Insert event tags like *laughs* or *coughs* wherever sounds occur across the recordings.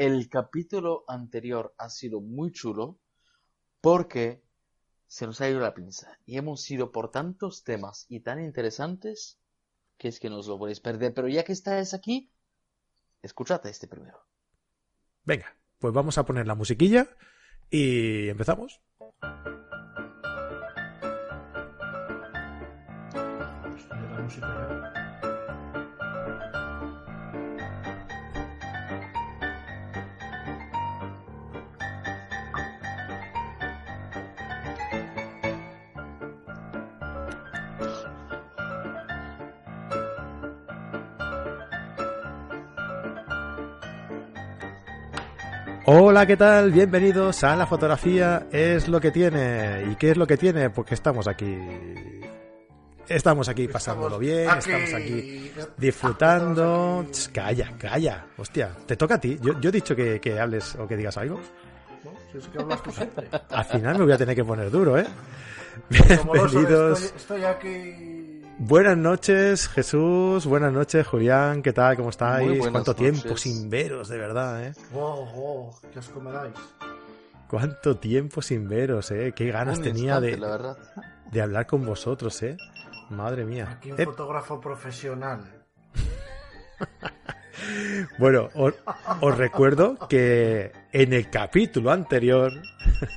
El capítulo anterior ha sido muy chulo porque se nos ha ido la pinza y hemos ido por tantos temas y tan interesantes que es que no os lo podéis perder. Pero ya que estáis aquí, escuchad este primero. Venga, pues vamos a poner la musiquilla y empezamos. Hola, ¿qué tal? Bienvenidos a La Fotografía es lo que tiene. ¿Y qué es lo que tiene? Porque estamos aquí. Estamos aquí pasándolo bien, estamos aquí disfrutando. Ch, Calla, calla. Hostia, te toca a ti. Yo, yo he dicho que, que hables o que digas algo. Si es que hablas tú siempre. Al final me voy a tener que poner duro, ¿eh? Bienvenidos. estoy, estoy aquí. Buenas noches, Jesús. Buenas noches, Julián. ¿Qué tal? ¿Cómo estáis? ¿Cuánto tiempo sin veros, de verdad, eh? Oh, oh, qué asco me dais. ¿Cuánto tiempo sin veros, eh? Qué ganas Un tenía instante, de, la verdad. de hablar con vosotros, eh. Madre mía. Aquí un Eh, fotógrafo profesional. *laughs* bueno, os, os recuerdo que en el capítulo anterior,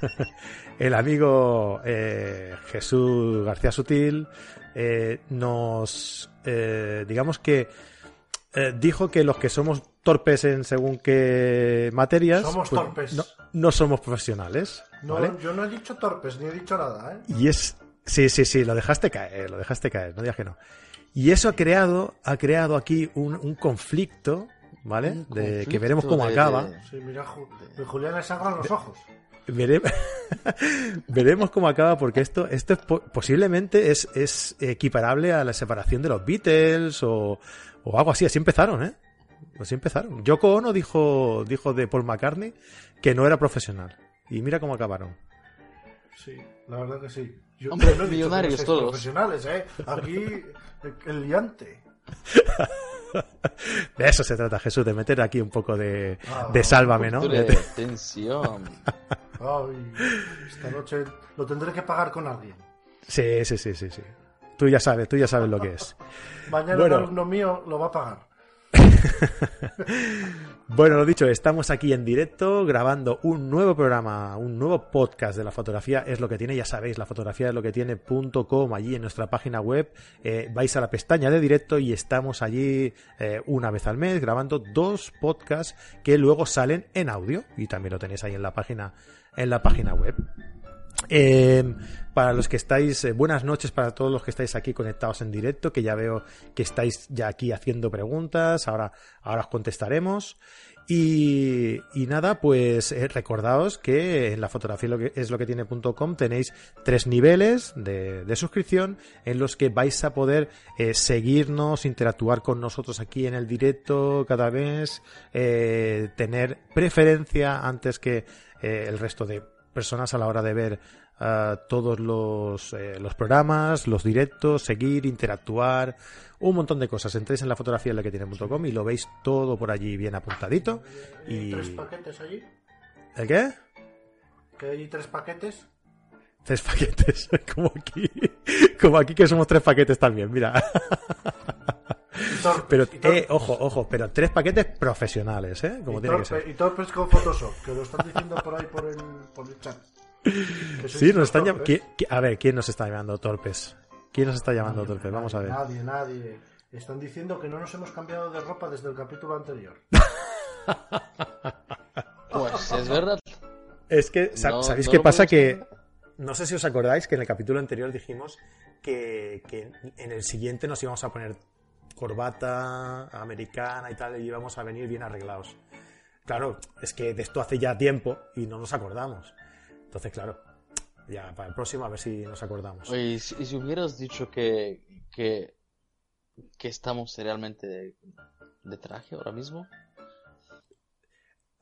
*laughs* el amigo eh, Jesús García Sutil eh, nos, eh, digamos que, eh, dijo que los que somos torpes en según qué materias, Somos pues, torpes. No, no somos profesionales, No, ¿vale? Yo no he dicho torpes, ni he dicho nada, ¿eh? Y es. Sí, sí, sí, lo dejaste caer, lo dejaste caer, no digas que no. Y eso ha creado, ha creado aquí un, un conflicto, ¿vale? Un de que veremos cómo de- acaba. de- Sí, mira, Julián le sangran los ojos. Vere- *laughs* veremos cómo acaba, porque esto, esto es po- posiblemente es, es equiparable a la separación de los Beatles o, o algo así. Así empezaron, ¿eh? Así empezaron. Yoko Ono dijo, dijo de Paul McCartney que no era profesional. Y mira cómo acabaron. Sí, la verdad que sí. Yo Hombre, no millonarios todos. profesionales, ¿eh? Aquí, el, el liante. *laughs* De eso se trata, Jesús, de meter aquí un poco de, Ah, de sálvame, ¿no? De tensión. *laughs* Ay, esta noche lo tendré que pagar con alguien. Sí, sí, sí, sí, sí. Tú ya sabes, tú ya sabes lo que es. *laughs* Mañana Bueno. un alumno mío lo va a pagar. *laughs* Bueno, lo dicho, estamos aquí en directo grabando un nuevo programa, un nuevo podcast de la fotografía es lo que tiene, ya sabéis, la fotografía es lo que tiene.com, allí en nuestra página web, eh, vais a la pestaña de directo y estamos allí eh, una vez al mes grabando dos podcasts que luego salen en audio y también lo tenéis ahí en la página en la página web. Eh, para los que estáis, eh, buenas noches para todos los que estáis aquí conectados en directo, que ya veo que estáis ya aquí haciendo preguntas, ahora, ahora os contestaremos. Y, nada, pues eh, recordaos que en la fotografía lo que es lo que tiene.com tenéis tres niveles de, de suscripción en los que vais a poder seguirnos, interactuar con nosotros aquí en el directo cada mes, tener preferencia antes que eh, el resto de personas a la hora de ver ah, todos los, eh, los programas, los directos, seguir, interactuar, un montón de cosas. Entréis en la fotografía en la que tiene.com y lo veis todo por allí bien apuntadito. ¿Hay Y... tres paquetes allí? ¿El qué? ¿Que hay tres paquetes? Tres paquetes, *laughs* como aquí. Como aquí que somos tres paquetes también, mira. *laughs* Torpes, Pero, eh, ojo, ojo, pero tres paquetes profesionales, ¿eh? Como y, tiene que ser. y torpes con Photoshop, que lo están diciendo por ahí por el, por el chat. Sí, nos están llam- torpes. ¿Qui- qui- A ver, ¿quién nos está llamando torpes? ¿Quién nos está llamando torpes? Vamos a ver. Nadie, nadie. Están diciendo que no nos hemos cambiado de ropa desde el capítulo anterior. *laughs* Pues es verdad. Es que, No- ¿sabéis no qué pasa? Que no sé si os acordáis que en el capítulo anterior dijimos que, que en el siguiente nos íbamos a poner corbata americana y tal y íbamos a venir bien arreglados. claro, es que de esto hace ya tiempo y no nos acordamos. Entonces, claro, ya para el próximo a ver si nos acordamos. Oye, y si, y si hubieras dicho que, que, que estamos realmente de, de traje ahora mismo.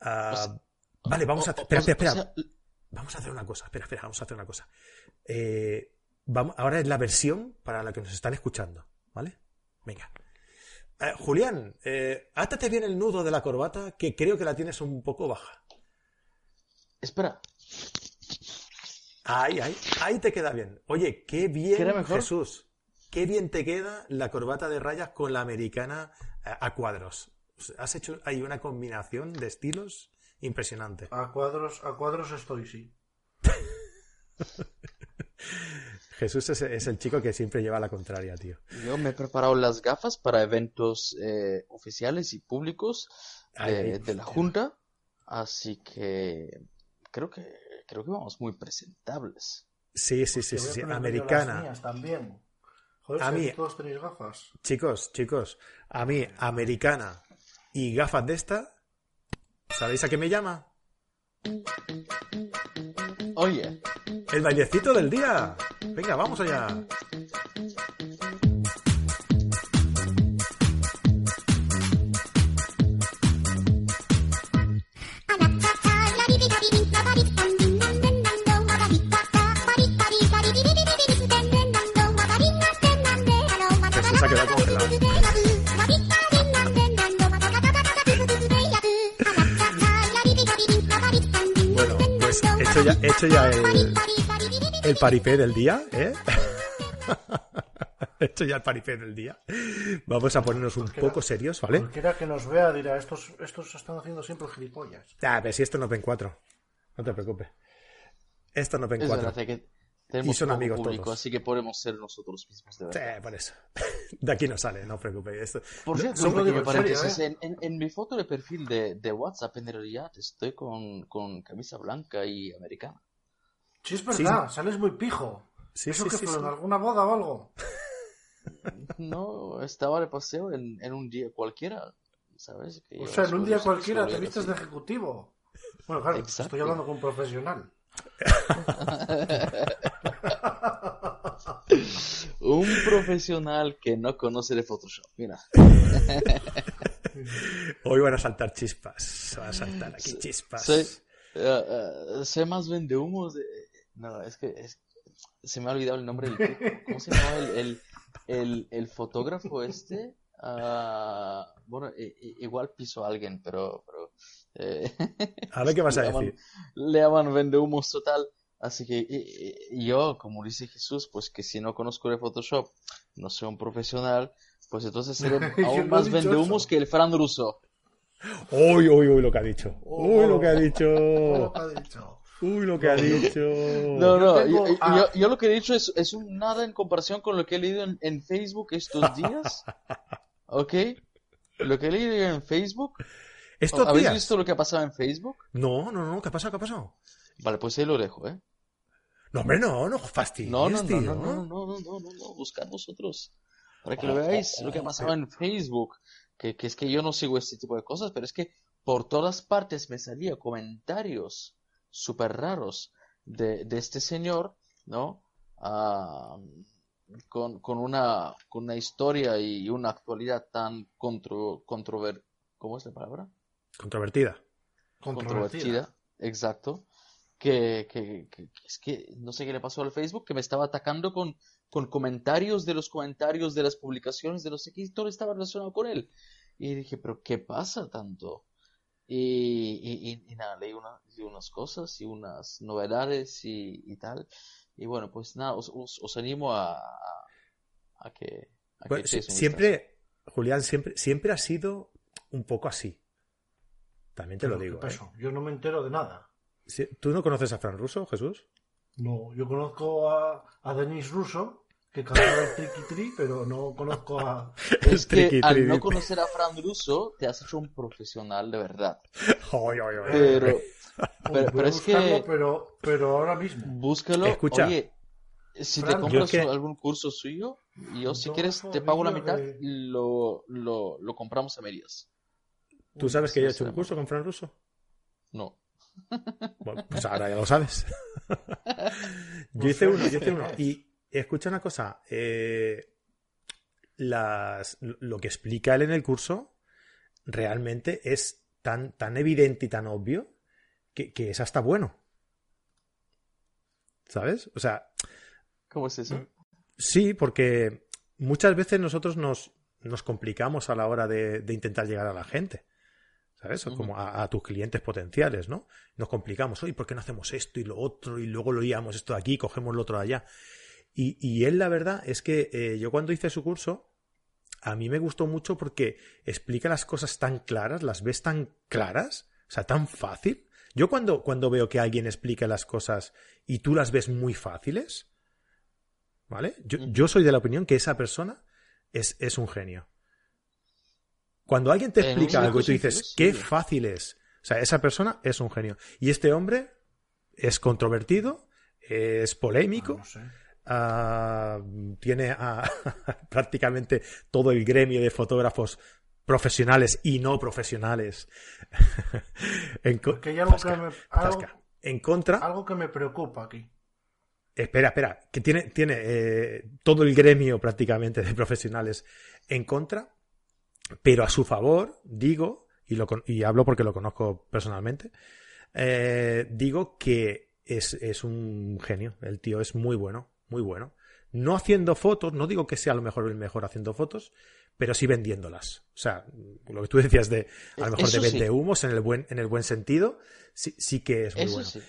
Ah, o sea, vale, vamos a... O- Espera, espera, espera. o sea, Vamos a hacer una cosa. Espera, espera, vamos a hacer una cosa. Eh, vamos, ahora es la versión para la que nos están escuchando, ¿vale? Venga. Eh, Julián, eh, átate bien el nudo de la corbata, que creo que la tienes un poco baja. espera, Ahí, ahí, ahí te queda bien. Oye, qué bien. Jesús. Qué bien te queda la corbata de rayas con la americana eh, a cuadros. Has hecho ahí una combinación de estilos impresionante. A cuadros, a cuadros estoy, sí. *laughs* Jesús es, es el chico que siempre lleva la contraria, tío. yo me he preparado las gafas para eventos eh, oficiales y públicos Ay, de, ay, de la. Junta, así que creo que creo que vamos muy presentables. Sí, sí, sí, sí, sí, americana. mías también. Joder, A si mí- todos tenéis gafas. Chicos, chicos, a mí, americana y gafas de esta, ¿sabéis a qué me llama? Oye, El bailecito del día. Venga, vamos allá. Se ha quedado congelado. Bueno, pues hecho ya, hecho ya el, el paripé del día, ¿eh? *laughs* hecho ya el paripé del día. Vamos a ponernos un poco serios, ¿vale? Cualquiera que nos vea dirá, estos, estos están haciendo siempre gilipollas. Ah, pero si esto nos ven cuatro. No te preocupes. Esto nos ven es cuatro. verdad que tenemos Y son amigos público, todos. así que podemos ser nosotros mismos de verdad. Sí, por eso. *laughs* De aquí no sale, no os preocupéis. Esto... Por cierto, pequeño digo paréntesis. ¿eh? En, en- en mi foto de perfil de, de WhatsApp, en realidad, estoy con, con camisa blanca y americana. Sí, es verdad, sales muy pijo. Sí, ¿Eso sí, que sí, fue sí. en alguna boda o algo? No, estaba de paseo en, en un día cualquiera, ¿sabes? Que O sea, en un día cualquiera te vistes de ejecutivo. Bueno, claro, Exacto. estoy hablando con un profesional. *laughs* Un profesional que no conoce de Photoshop, mira. Hoy van a saltar chispas. Van a saltar aquí chispas. Soy, eh, eh, sé más vende humos de... No, es que es- se me ha olvidado el nombre del tipo. ¿Cómo se llama el, el, el, el fotógrafo este? Ah, bueno, igual piso a alguien, pero... pero eh, A ver qué vas a le llaman- decir. Le llaman vende humos total. Así que y- y- yo, como dice Jesús, pues que si no conozco de Photoshop, no soy un profesional, pues entonces seré *laughs* aún no más dicho vende humos eso. que el Fran Russo. Uy, uy, uy, lo que ha dicho. Uy, lo que ha dicho. Lo que ha dicho. Uy, lo que ha dicho. No, no, tengo yo, yo- yo lo que he dicho es, es un nada en comparación con lo que he leído en, en Facebook estos *laughs* días. ¿Ok? Lo que he leído en Facebook. ¿Estos ¿Habéis días? visto lo que ha pasado en Facebook? No, no, no. ¿Qué ha pasado? ¿Qué ha pasado? Vale, pues ahí lo dejo, ¿eh? No, hombre, no, no fastidies, No, no, no, tío. no, no, no, no, no, no, no, no, buscad vosotros. Para que lo veáis, lo que ha pasado en Facebook. Que, que es que yo no sigo este tipo de cosas, pero es que por todas partes me salía comentarios súper raros de, de este señor, ¿no? Ah, con, con una, con una historia y una actualidad tan contro, controver, ¿cómo es la palabra? Controvertida. Controvertida. exacto, que, que- que- que es que no sé qué le pasó al Facebook, que me estaba atacando con, con comentarios de los comentarios de las publicaciones de los X, todo estaba relacionado con él. Y dije, pero ¿qué pasa tanto? Y, y, y- y nada, leí, una- leí unas cosas y unas novedades y, y tal. Y bueno, pues nada, os, os, os animo a, a, que... a Bueno, siempre, Julián, siempre, siempre ha sido un poco así. También te lo digo. ¿qué ¿eh? Yo no me entero de nada. ¿Tú no conoces a Fran Russo, Jesús? No, yo conozco a, a Denis Russo, que cantaba el Tricky Tree, pero no conozco a... *laughs* Es que al no conocer a Fran Russo, te has hecho un profesional de verdad. Ay, ay, ay. Pero, pero, es que pero, pero ahora mismo. búscalo. Escucha. Oye, si te Fran, compras que- algún curso suyo, yo si quieres te pago la mitad, de- lo, lo, lo compramos a medias. ¿Tú sabes que yo he hecho un curso con Fran Russo? No. Bueno, pues ahora ya lo sabes. *laughs* yo hice uno, yo hice uno. Y escucha una cosa. eh, las, lo que explica él en el curso realmente es tan, tan evidente y tan obvio que, que es hasta bueno. ¿Sabes? O sea, ¿Cómo es eso? Sí, porque muchas veces nosotros nos, nos complicamos a la hora de, de intentar llegar a la gente. ¿Sabes? Como a, a tus clientes potenciales, ¿no? Nos complicamos. Oye, ¿por qué no hacemos esto y lo otro? Y luego lo liamos esto de aquí, cogemos lo otro de allá. Y, y él, la verdad, es que eh, yo cuando hice su curso, a mí me gustó mucho porque explica las cosas tan claras, las ves tan claras, o sea, tan fácil. Yo cuando, cuando veo que alguien explica las cosas y tú las ves muy fáciles, ¿vale? Yo, yo soy de la opinión que esa persona es, es un genio. Cuando alguien te En explica algo y tú dices, qué fácil es. O sea, esa persona es un genio. Y este hombre es controvertido, es polémico, No sé. Ah, tiene a *laughs* prácticamente todo el gremio de fotógrafos profesionales y no profesionales *laughs* en, co- Porque hay algo Zasca, que me- zasca. algo- en contra Algo que me preocupa aquí. Espera, espera, que tiene, tiene eh, todo el gremio prácticamente de profesionales en contra, pero a su favor, digo, y, lo, y hablo porque lo conozco personalmente, eh, digo que es, es un genio, el tío es muy bueno, muy bueno. No haciendo fotos, no digo que sea a lo mejor el mejor haciendo fotos, pero sí vendiéndolas. O sea, lo que tú decías de, a lo mejor Eso de sí. vende humos en el buen, en el buen sentido, sí, sí que es muy Eso bueno. sí.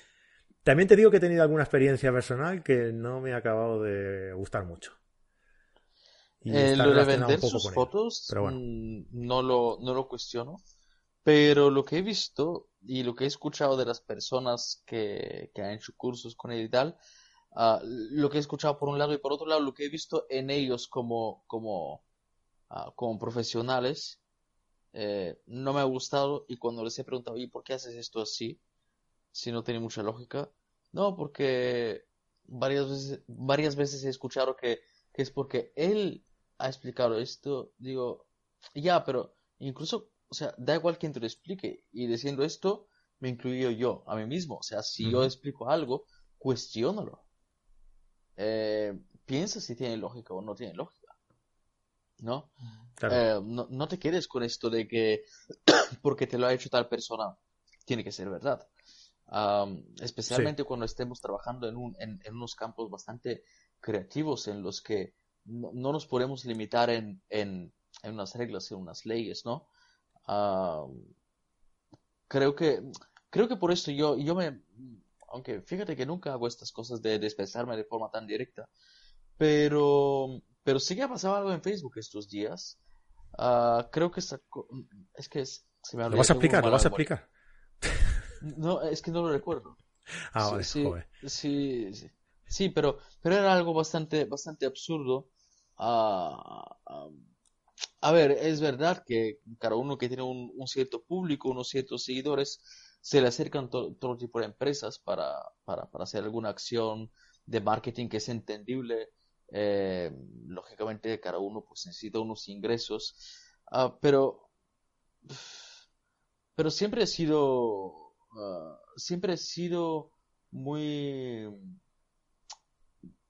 También te digo que he tenido alguna experiencia personal que no me ha acabado de gustar mucho. Y Eh, lo de vender sus fotos pero bueno. mm, no, lo, no lo cuestiono, pero lo que he visto y lo que he escuchado de las personas que, que han hecho cursos con él y tal, ah, lo que he escuchado por un lado y por otro lado, lo que he visto en ellos como, como, ah, como profesionales, eh, no me ha gustado y cuando les he preguntado, ¿y por qué haces esto así? Si no tiene mucha lógica. No, porque varias veces, varias veces he escuchado que, que es porque él ha explicado esto. Digo, ya, pero incluso, o sea, da igual quien te lo explique. Y diciendo esto, me incluyo yo, a mí mismo. O sea, si yo explico algo, cuestiónalo. Eh, piensa si tiene lógica o no tiene lógica. ¿No? Claro. Eh, no, no te quedes con esto de que *clears throat* porque te lo ha hecho tal persona, tiene que ser verdad. Especialmente cuando estemos trabajando en, un, en, en unos campos bastante creativos en los que no, no nos podemos limitar en, unas reglas, en unas leyes, ¿no? Creo que, creo que por esto yo, yo me, aunque fíjate que nunca hago estas cosas de, de expresarme de forma tan directa, pero, pero sí que ha pasado algo en Facebook estos días. Ah, creo que sacó, es que es- se me ha ¿Lo vas a explicar? ¿Lo vas a explicar? No, es que no lo recuerdo. Ah, Sí, vale, sí, joder. sí, sí. Sí, pero, pero era algo bastante, bastante absurdo. Ah, a ver, es verdad que cada uno que tiene un, un cierto público, unos ciertos seguidores, se le acercan to- todo tipo de empresas para, para, para hacer alguna acción de marketing que es entendible. Eh, lógicamente, cada uno pues necesita unos ingresos. Ah, pero, pero siempre he sido, ah, siempre he sido muy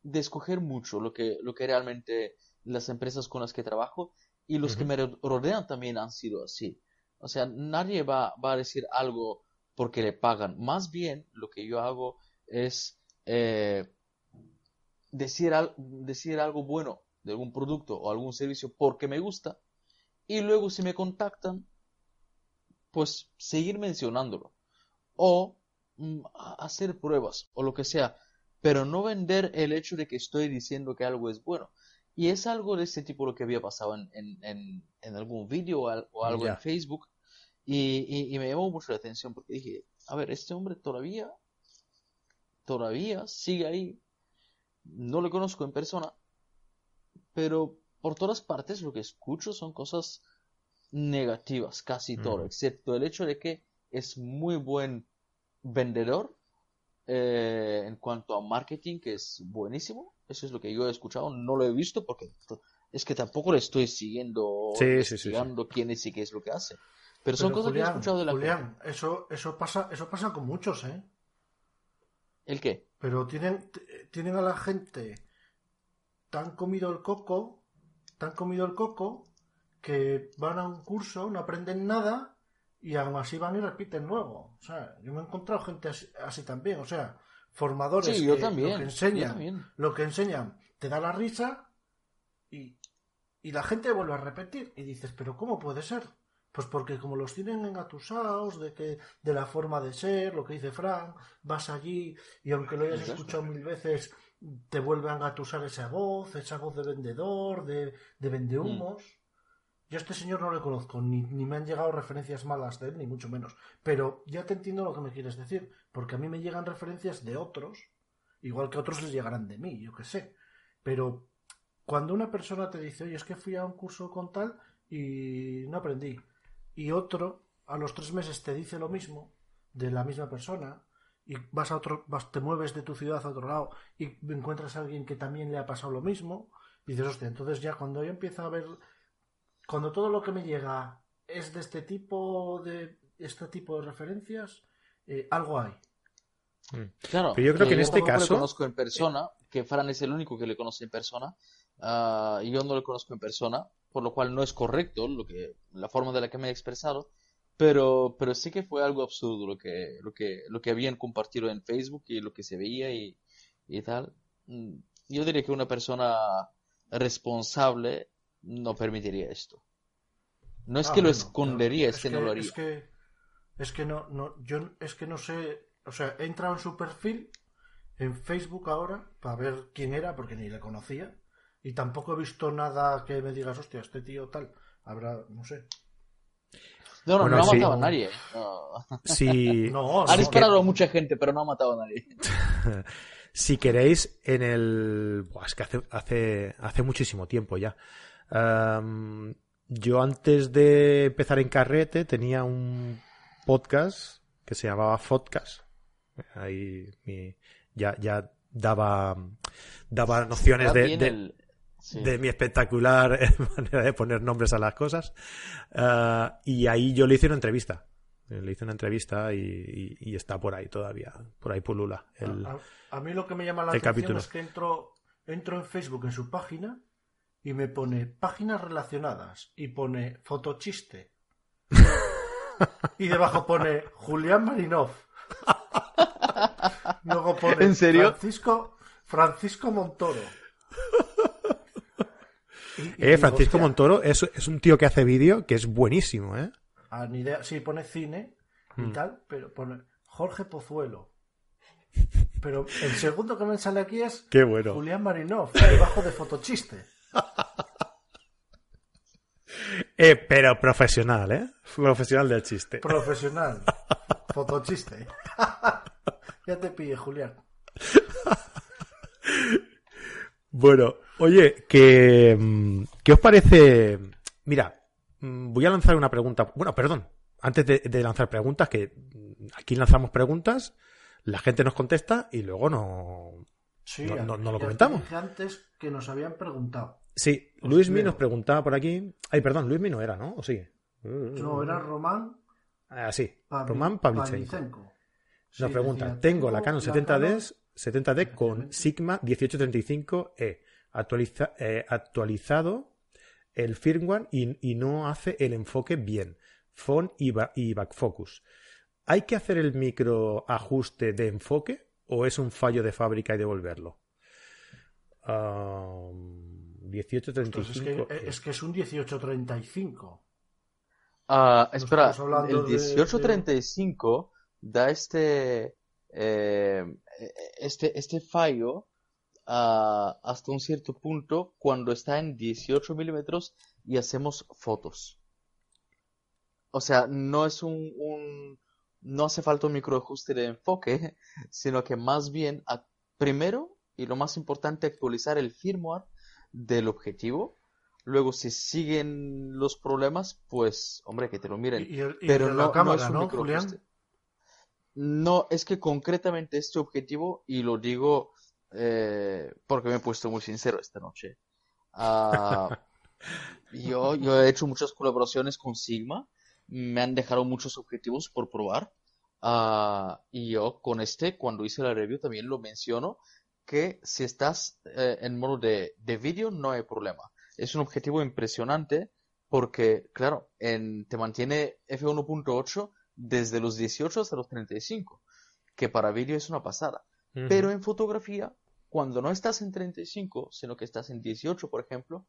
de escoger mucho lo que, lo que realmente las empresas con las que trabajo y los que me ro- rodean también han sido así. O sea, nadie va, va a decir algo porque le pagan. Más bien, lo que yo hago es eh, decir, al- decir algo bueno de algún producto o algún servicio porque me gusta y luego si me contactan, pues seguir mencionándolo o mm, hacer pruebas o lo que sea, pero no vender el hecho de que estoy diciendo que algo es bueno. Y es algo de este tipo lo que había pasado en, en, en, en algún vídeo o, al- o algo en Facebook y, y, y me llamó mucho la atención porque dije, a ver, este hombre todavía, todavía sigue ahí, no lo conozco en persona, pero por todas partes lo que escucho son cosas negativas, casi todo, Ujú. excepto el hecho de que es muy buen vendedor eh, en cuanto a marketing, que es buenísimo. Eso es lo que yo he escuchado, no lo he visto porque es que tampoco le estoy siguiendo, Sí, quién es y qué es lo que hace. Pero son Pero, cosas que he Julián, escuchado de la gente. Julián, eso, eso pasa, eso pasa con muchos, ¿eh? ¿El qué? Pero tienen, tienen a la gente tan comido el coco, tan comido el coco, que van a un curso, no aprenden nada y aún así van y repiten luego. O sea, yo me he encontrado gente así, así también. O sea, formadores Sí, yo que también, lo que enseñan, lo que enseñan te da la risa y, y la gente vuelve a repetir y dices, pero ¿cómo puede ser? Pues porque como los tienen engatusados de que de la forma de ser, lo que dice Frank, vas allí y aunque lo hayas escuchado mil veces, te vuelve a engatusar esa voz, esa voz de vendedor, de, de vendehumos. Yo a este señor no le conozco, ni, ni me han llegado referencias malas de él, ni mucho menos. Pero ya te entiendo lo que me quieres decir, porque a mí me llegan referencias de otros, igual que otros les llegarán de mí, yo qué sé. Pero cuando una persona te dice, oye, es que fui a un curso con tal y no aprendí, y otro a los tres meses te dice lo mismo de la misma persona, y vas a otro, vas, te mueves de tu ciudad a otro lado y encuentras a alguien que también le ha pasado lo mismo, y dices, hostia, entonces ya cuando yo empiezo a ver, cuando todo lo que me llega es de este tipo de este tipo de referencias, eh, algo hay. Claro, Pero yo creo que en este caso- le conozco en persona, que Fran es el único que le conoce en persona, y yo no le conozco en persona, por lo cual no es correcto lo que, la forma de la que me he expresado, pero, pero sí que fue algo absurdo lo que, lo que, lo que habían compartido en Facebook y lo que se veía y, y tal. Mm, Yo diría que una persona responsable no permitiría esto. No es Ah, que lo escondería, pero es que no lo haría. Es que, es que no, no, yo es que no sé, o sea, he entrado en su perfil en Facebook ahora para ver quién era, porque ni le conocía, y tampoco he visto nada que me digas, hostia, este tío tal, habrá, no sé. No, no, Bueno, no ha sí. matado a nadie. No. Si, *laughs* No, Ha disparado a mucha gente, pero no ha matado a nadie. *laughs* si queréis, en el. Buah, es que hace, hace, hace muchísimo tiempo ya. Yo antes de empezar en Carrete tenía un podcast que se llamaba Podcast. Ahí mi- ya, ya daba, daba nociones de, de- el- sí. de mi espectacular *laughs* manera de poner nombres a las cosas. Ah, y ahí yo le hice una entrevista. Le hice una entrevista y, y- y está por ahí todavía. Por ahí pulula. El, A, a mí lo que me llama la atención capítulo. es que entro, entro en Facebook en su página y me pone páginas relacionadas y pone fotochiste. y debajo pone Julián Marinov. Luego pone ¿En serio? Francisco, Francisco Montoro. Eh, Francisco Montoro es, es un tío que hace vídeo que es buenísimo, ¿eh? ah, ni idea. Sí, pone cine y Mm. tal, pero pone Jorge Pozuelo. Pero el segundo que me sale aquí es Qué bueno. Julián Marinov, debajo de fotochiste. *laughs* Eh, pero profesional, ¿eh? Profesional del chiste. Profesional. *laughs* Fotochiste. *laughs* ya te pille, Julián. Bueno, oye, que, mm, ¿qué os parece? Mira, mm, voy a lanzar una pregunta. Bueno, perdón, antes de, de lanzar preguntas, que mm, aquí lanzamos preguntas, la gente nos contesta y luego no. Sí, No- no- no lo comentamos. dije antes que nos habían preguntado. Sí, Os Luismi leo. nos preguntaba por aquí. Ay, perdón, Luismi no era, ¿no? ¿O sí? No, era Román Ah, sí, Román Pavlichenko. Nos Sí, pregunta, decía, tengo la Canon 70D, 70D con. Sigma 1835E, actualiza- eh, actualizado el firmware y, y no hace el enfoque bien, phone y, ba- y back focus. ¿Hay que hacer el micro ajuste de enfoque o es un fallo de fábrica y devolverlo? Ah, 1835. Pues es, que, es que es un 1835. Ah, No espera, estamos hablando el de- 1835 da este, eh, este, este fallo hasta un cierto punto cuando está en 18 milímetros y hacemos fotos. O sea, no es un, un- no hace falta un microajuste de enfoque, *laughs* sino que más bien, a- primero, y lo más importante, actualizar el firmware del objetivo. Luego, si siguen los problemas, pues, hombre, que te lo miren. Y, y el- y Pero no, la cámara, no es un ¿no. Julián? No, es que concretamente este objetivo, y lo digo eh, porque me he puesto muy sincero esta noche. Ah, *laughs* yo, yo he hecho muchas colaboraciones con Sigma me han dejado muchos objetivos por probar. Ah, y yo con este, cuando hice la review, también lo menciono que si estás eh, en modo de, de vídeo no hay problema. Es un objetivo impresionante porque, claro, en, te mantiene f1.8 desde los 18 hasta los 35, que para vídeo es una pasada. Pero en fotografía, cuando no estás en 35, sino que estás en 18, por ejemplo,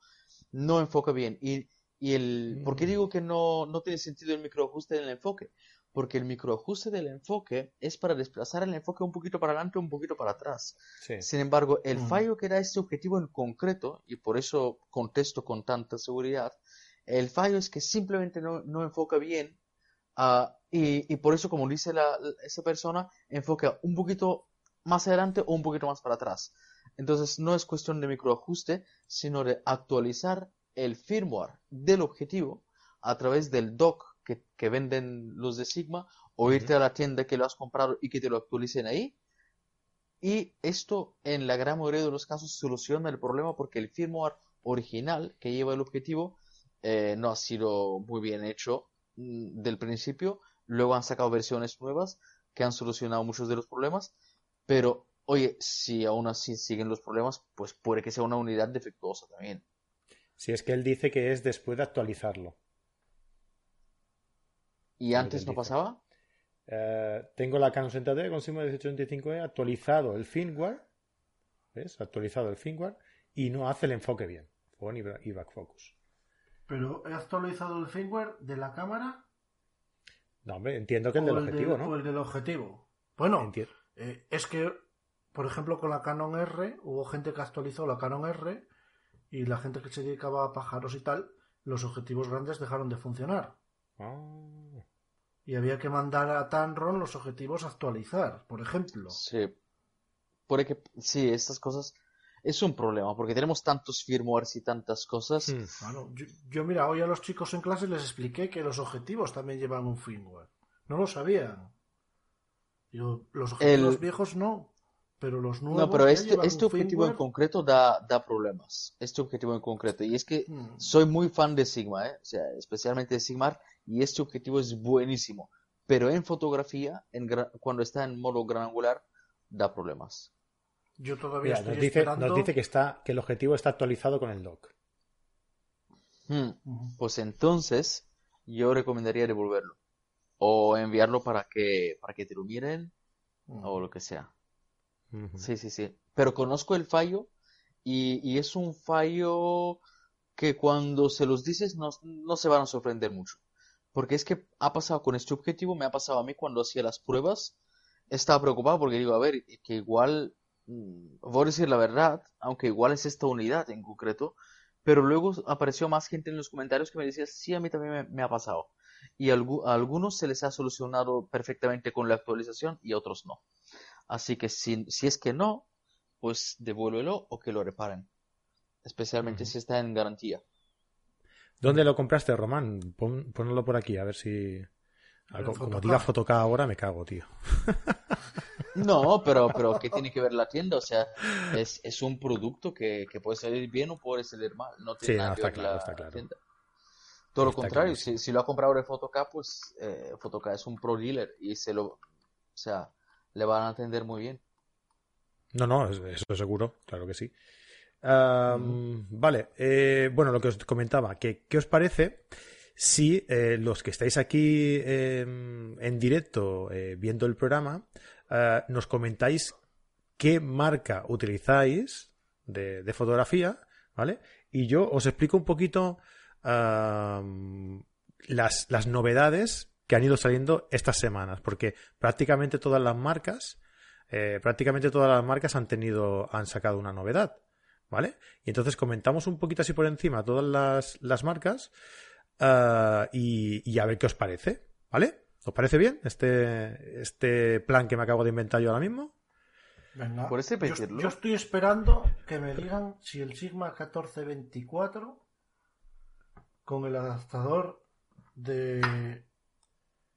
no enfoca bien. Y, y el, ¿por qué mm. digo que no, no tiene sentido el microajuste del enfoque? Porque el microajuste del enfoque es para desplazar el enfoque un poquito para adelante un poquito para atrás. Sin embargo, el mm. fallo que da este objetivo en concreto, y por eso contesto con tanta seguridad, el fallo es que simplemente no, no enfoca bien uh, y, y, por eso, como dice la, esa persona, enfoca un poquito más adelante o un poquito más para atrás. Entonces no es cuestión de microajuste, sino de actualizar el firmware del objetivo a través del dock que, que venden los de Sigma o irte a la tienda que lo has comprado y que te lo actualicen ahí. Y esto en la gran mayoría de los casos soluciona el problema porque el firmware original que lleva el objetivo eh, no ha sido muy bien hecho mm, del principio. Luego han sacado versiones nuevas que han solucionado muchos de los problemas. Pero, oye, si aún así siguen los problemas, pues puede que sea una unidad defectuosa también. Si es que él dice que es después de actualizarlo. ¿Y antes no pasaba? Eh, tengo la Canon 60D con Sigma 1825E actualizado el firmware. ¿Ves? Actualizado el firmware y no hace el enfoque bien. Con y back focus. ¿Pero he actualizado el firmware de la cámara? No, hombre, entiendo que el del objetivo, ¿no? O el del objetivo. Bueno, eh, es que, por ejemplo, con la Canon R hubo gente que actualizó la Canon R y la gente que se dedicaba a pájaros y tal, los objetivos grandes dejaron de funcionar. Ah. Y había que mandar a Tanron los objetivos a actualizar, por ejemplo. Sí. Puede que, sí, estas cosas es un problema, porque tenemos tantos firmwares y tantas cosas. Hmm. yo, mira, hoy a los chicos en clase les expliqué que los objetivos también llevan un firmware. No lo sabían. Los objetivos viejos no. Pero los nuevos. No, pero este, este objetivo en concreto da, da problemas. Este objetivo en concreto. Y es que hmm. soy muy fan de Sigma, ¿eh? o sea, especialmente de Sigmar, y este objetivo es buenísimo. Pero en fotografía, en cuando está en modo granular, da problemas. Yo todavía estoy nos dice, esperando... nos dice que está que el objetivo está actualizado con el dock. Hmm. Pues entonces, yo recomendaría devolverlo. O enviarlo para que, para que te lo miren. O lo que sea. Sí, sí, sí. Pero conozco el fallo y, es un fallo que cuando se los dices no, se van a sorprender mucho. Porque es que ha pasado con este objetivo, me ha pasado a mí cuando hacía las pruebas, estaba preocupado porque digo, a ver, que igual, mm, voy a decir la verdad, aunque igual es esta unidad en concreto, pero luego apareció más gente en los comentarios que me decía, sí, a mí también me, ha pasado. Y a algunos se les ha solucionado perfectamente con la actualización y a otros no. Así que si, si es que no, pues devuélvelo o que lo reparen. Especialmente si está en garantía. ¿Dónde lo compraste, Román? ponlo por aquí, a ver si. como diga ahora, me cago, tío. *laughs* No, pero, pero ¿qué tiene que ver la tienda? O sea, es, es un producto que, que, puede salir bien o puede salir mal. No tiene nada que ver la, tienda. Todo lo contrario, si, si, lo ha comprado de Fotoca, pues eh, es un pro dealer y se lo. O sea, le van a atender muy bien. No, no, eso seguro, claro que sí. Vale, eh, bueno, lo que os comentaba, que, ¿qué os parece si eh, los que estáis aquí em, en directo eh, viendo el programa nos comentáis qué marca utilizáis de, fotografía, ¿vale? Y yo os explico un poquito las, las novedades que han ido saliendo estas semanas, porque prácticamente todas las marcas, eh, prácticamente todas las marcas han tenido, han sacado una novedad, ¿vale? Y entonces comentamos un poquito así por encima todas las, las marcas uh, y, y, a ver qué os parece, ¿vale? ¿Os parece bien este, este plan que me acabo de inventar yo ahora mismo? Venga, ¿Por ese yo, yo, estoy esperando que me digan si el Sigma 1424 con el adaptador de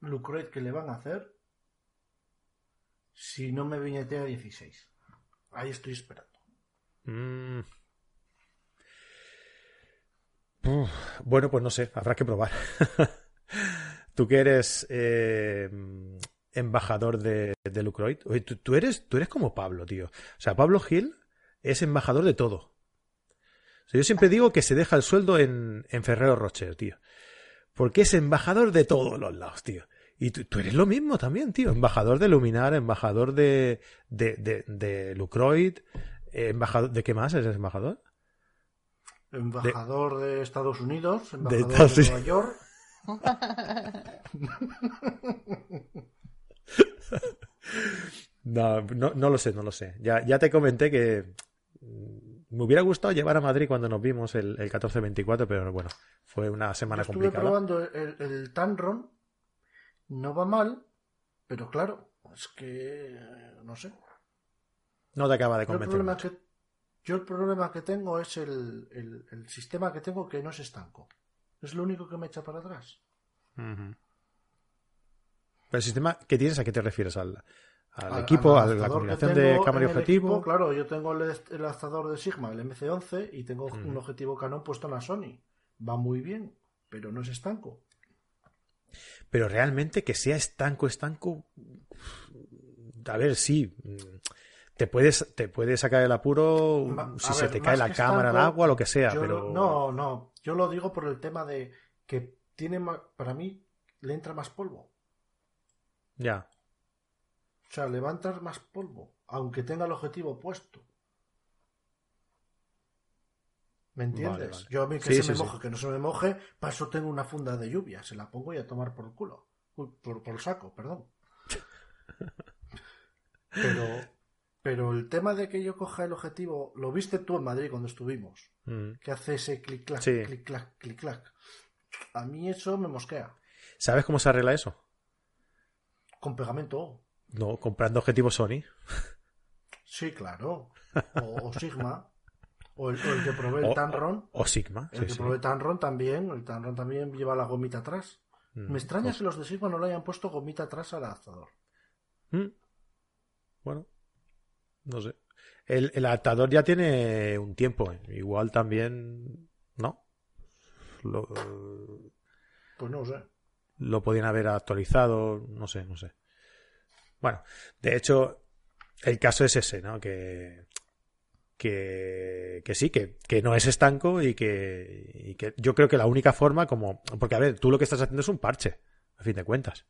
Lucroid que le van a hacer si no me viñetea 16. Ahí estoy esperando. Mm. bueno, pues no sé, habrá que probar. *laughs* tú que eres eh, embajador de, de Lucroid, oye, tú, tú eres, tú eres como Pablo, tío. O sea, Pablo Gil es embajador de todo. O sea, yo siempre digo que se deja el sueldo en, en Ferrero Rocher, tío. Porque es embajador de todos los lados, tío. Y tú, tú eres lo mismo también, tío. Embajador de Luminar, embajador de, de, de, de Lucroid, eh, embajador, ¿de qué más eres embajador? Embajador de, Estados Unidos, embajador de, Estados- Nueva York. *laughs* No, no, no lo sé, no lo sé. Ya, ya te comenté que me hubiera gustado llevar a Madrid cuando nos vimos el, el 14-24, pero bueno, fue una Yo semana estuve complicada. probando el, el Tanron. No va mal, pero claro, es que no sé. No te acaba de Yo el convencer. problema mucho. que, yo el problema que tengo es el, el- el sistema que tengo que no es estanco. Es lo único que me echa para atrás. Pero el sistema que tienes, ¿a qué te refieres? ¿Al, al Al- equipo, al a la combinación de cámara y objetivo? equipo, claro, yo tengo el, el adaptador de Sigma, el MC11, y tengo Ujú. un objetivo Canon puesto en la Sony. Va muy bien, pero no es estanco. Pero realmente que sea estanco, estanco. A ver, sí. mm, Te puedes, te puedes sacar el apuro Ma- si se ver, te cae la cámara al estanco, agua, lo que sea, Yo pero. No, no. Yo lo digo por el tema de que tiene para mí le entra más polvo. Ya. O sea, le va a entrar más polvo, aunque tenga el objetivo puesto. ¿Me entiendes? Vale, vale. Yo a mí que Sí, se sí, me sí. moje, que no se me moje, para eso tengo una funda de lluvia. Se la pongo y a tomar por el culo. Uy, por, por el saco, perdón. *laughs* Pero, pero el tema de que yo coja el objetivo, lo viste tú en Madrid cuando estuvimos, Mm. que hace ese clic clac, clic clac, clic clac. A mí eso me mosquea. ¿Sabes cómo se arregla eso? Con pegamento. No, comprando objetivos Sony. Sí, claro. O, o Sigma. O el, o el que probé el O- Tanron. O Sigma. El sí, que sí. probé Tanron también. El Tanron también lleva la gomita atrás. Mm. Me extraña que los de Sigma no le hayan puesto gomita atrás al adaptador. Mm. Bueno, no sé. El, el adaptador ya tiene un tiempo. ¿eh? Igual también. ¿No? Lo, Pues no sé. lo podían haber actualizado. No sé, no sé. Bueno, de hecho, el caso es ese, ¿no? Que. Que, que sí, que, que no es estanco y que, y que yo creo que la única forma como... Porque, a ver, tú lo que estás haciendo es un parche, a fin de cuentas.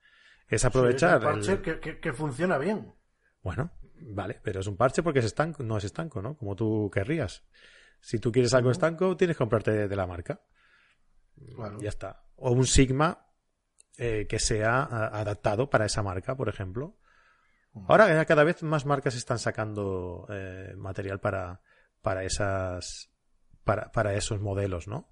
Es aprovechar... Sí, es un parche el- que, que- que funciona bien. Bueno, vale, pero es un parche porque es estanco, no es estanco, ¿no? Como tú querrías. Si tú quieres algo estanco, tienes que comprarte de, de la marca. Claro. Ya está. O un Sigma eh, que sea adaptado para esa marca, por ejemplo. Ahora cada vez más marcas están sacando eh, material para, para esas para, para esos modelos, ¿no?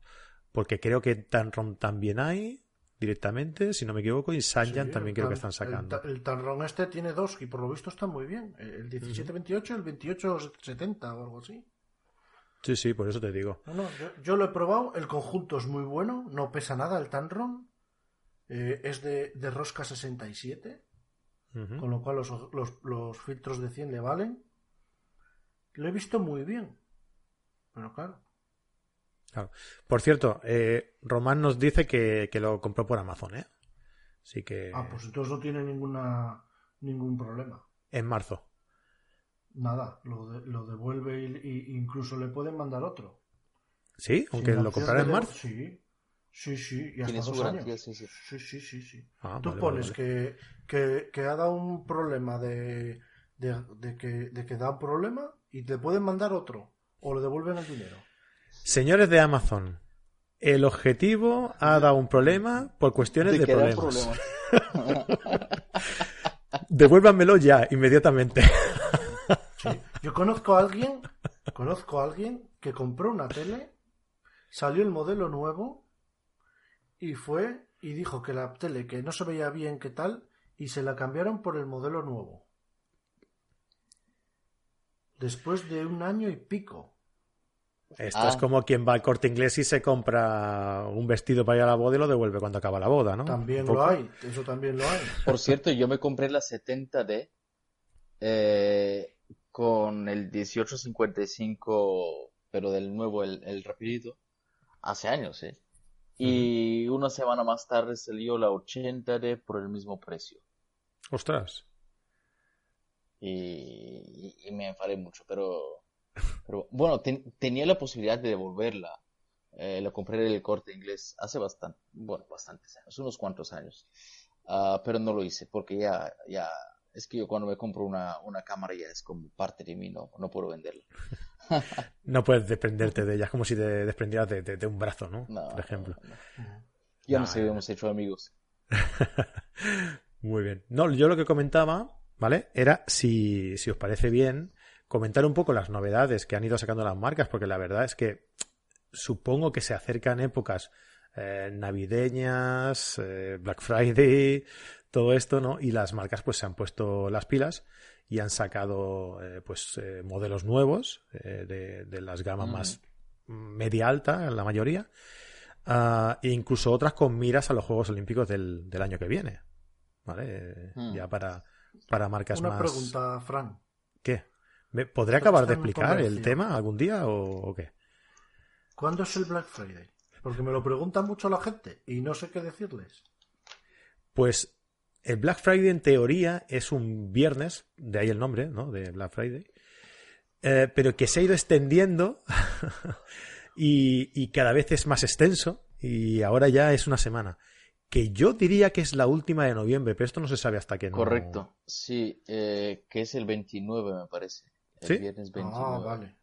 Porque creo que Tanron también hay directamente, si no me equivoco, y Sanyan Sí, también creo que Tan- están sacando. El, el Tanron este tiene dos y por lo visto está muy bien. El 1728 y el 2870 o algo así. Sí, sí, por eso te digo. No, no, yo, yo lo he probado, el conjunto es muy bueno, no pesa nada el Tanron, eh, es de, de rosca 67, Con lo cual los, los- los filtros de 100 le valen. Lo he visto muy bien, pero claro, Claro. Por cierto, eh, Román nos dice que, que lo compró por Amazon, ¿eh? Así que ah, pues entonces no tiene ninguna ningún problema. en marzo. Nada, lo, de- lo devuelve y, y incluso le pueden mandar otro. ¿Sí? Aunque lo comprara en marzo. Sí, sí, sí, y hasta dos garantía, años. sí, sí. Sí, sí, sí, sí. Ah, Tú vale, pones vale. Que, que, que ha dado un problema de, de, de que, de que da un problema y te pueden mandar otro o le devuelven el dinero. Señores de Amazon, el objetivo ha dado un problema por cuestiones de queda problemas. problema. *laughs* Devuélvanmelo ya, inmediatamente. *laughs* Sí. Yo conozco a alguien, conozco a alguien que compró una tele, salió el modelo nuevo y fue y dijo que la tele que no se veía bien qué tal y se la cambiaron por el modelo nuevo. Después de un año y pico. Esto Ah. es como quien va al corte inglés y se compra un vestido para ir a la boda y lo devuelve cuando acaba la boda, ¿no? También lo hay, eso también lo hay. Por cierto, yo me compré la 70D eh, con el 1855, pero del nuevo, el, el rapidito, hace años, ¿eh? Y una semana más tarde salió la 80D por el mismo precio. Ostras. Y, y- y me enfadé mucho, pero, pero bueno, ten- tenía la posibilidad de devolverla. Eh, la compré en el corte inglés hace bastante, bueno, bastantes años, unos cuantos años. Ah, pero no lo hice porque ya, ya, es que yo cuando me compro una, una cámara ya es como parte de mí, no, no puedo venderla. *laughs* No puedes desprenderte de ella, es como si te desprendieras de, de- de un brazo, ¿no? No, Por ejemplo. no, no. Ya No, nos habíamos hecho amigos. *laughs* Muy bien. No, yo lo que comentaba, ¿vale? Era si, si os parece bien comentar un poco las novedades que han ido sacando las marcas, porque la verdad es que supongo que se acercan épocas eh, navideñas, eh, Black Friday, todo esto, ¿no? Y las marcas pues se han puesto las pilas y han sacado eh, pues eh, modelos nuevos eh, de, de las gamas más media alta, la mayoría, ah, e incluso otras con miras a los Juegos Olímpicos del, del año que viene, ¿vale? Hmm. Ya para, para marcas Una más... pregunta, Fran. ¿Qué? ¿Me- ¿Podré acabar de en explicar el tema algún día o, o qué? ¿Cuándo es el Black Friday? Porque me lo pregunta mucho la gente y no sé qué decirles. Pues el Black Friday en teoría es un viernes, de ahí el nombre, ¿no? De Black Friday, eh, pero que se ha ido extendiendo *laughs* y, y cada vez es más extenso y ahora ya es una semana. Que yo diría que es la última de noviembre, pero esto no se sabe hasta que no. Correcto, sí, eh, que es el 29 me parece. El ¿Sí? viernes 29. Ah, vale.